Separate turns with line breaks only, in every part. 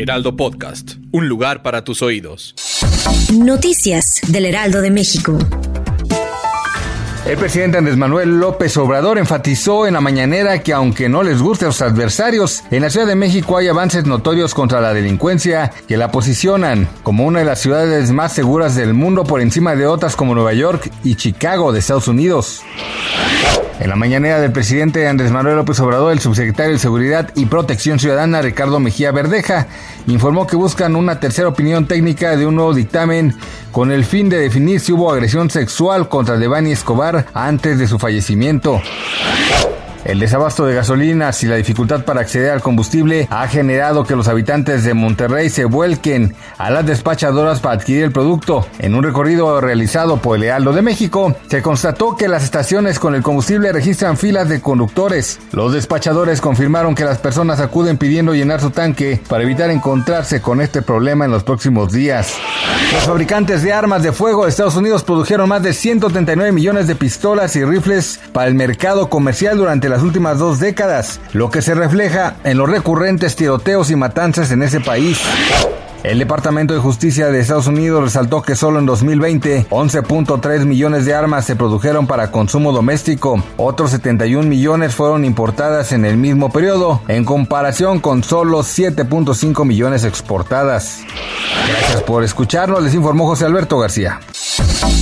Heraldo Podcast, un lugar para tus oídos.
Noticias del Heraldo de México.
El presidente Andrés Manuel López Obrador enfatizó en la mañanera que aunque no les guste a los adversarios, en la Ciudad de México hay avances notorios contra la delincuencia que la posicionan como una de las ciudades más seguras del mundo por encima de otras como Nueva York y Chicago de Estados Unidos. En la mañanera del presidente Andrés Manuel López Obrador, el subsecretario de Seguridad y Protección Ciudadana, Ricardo Mejía Verdeja, informó que buscan una tercera opinión técnica de un nuevo dictamen con el fin de definir si hubo agresión sexual contra Devani Escobar antes de su fallecimiento. El desabasto de gasolinas y la dificultad para acceder al combustible ha generado que los habitantes de Monterrey se vuelquen a las despachadoras para adquirir el producto. En un recorrido realizado por el Lealdo de México, se constató que las estaciones con el combustible registran filas de conductores. Los despachadores confirmaron que las personas acuden pidiendo llenar su tanque para evitar encontrarse con este problema en los próximos días. Los fabricantes de armas de fuego de Estados Unidos produjeron más de 139 millones de pistolas y rifles para el mercado comercial durante las últimas dos décadas, lo que se refleja en los recurrentes tiroteos y matanzas en ese país. El Departamento de Justicia de Estados Unidos resaltó que solo en 2020 11.3 millones de armas se produjeron para consumo doméstico, otros 71 millones fueron importadas en el mismo periodo, en comparación con solo 7.5 millones exportadas. Gracias por escucharnos, les informó José Alberto García.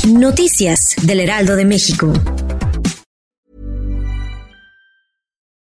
Noticias del Heraldo de México.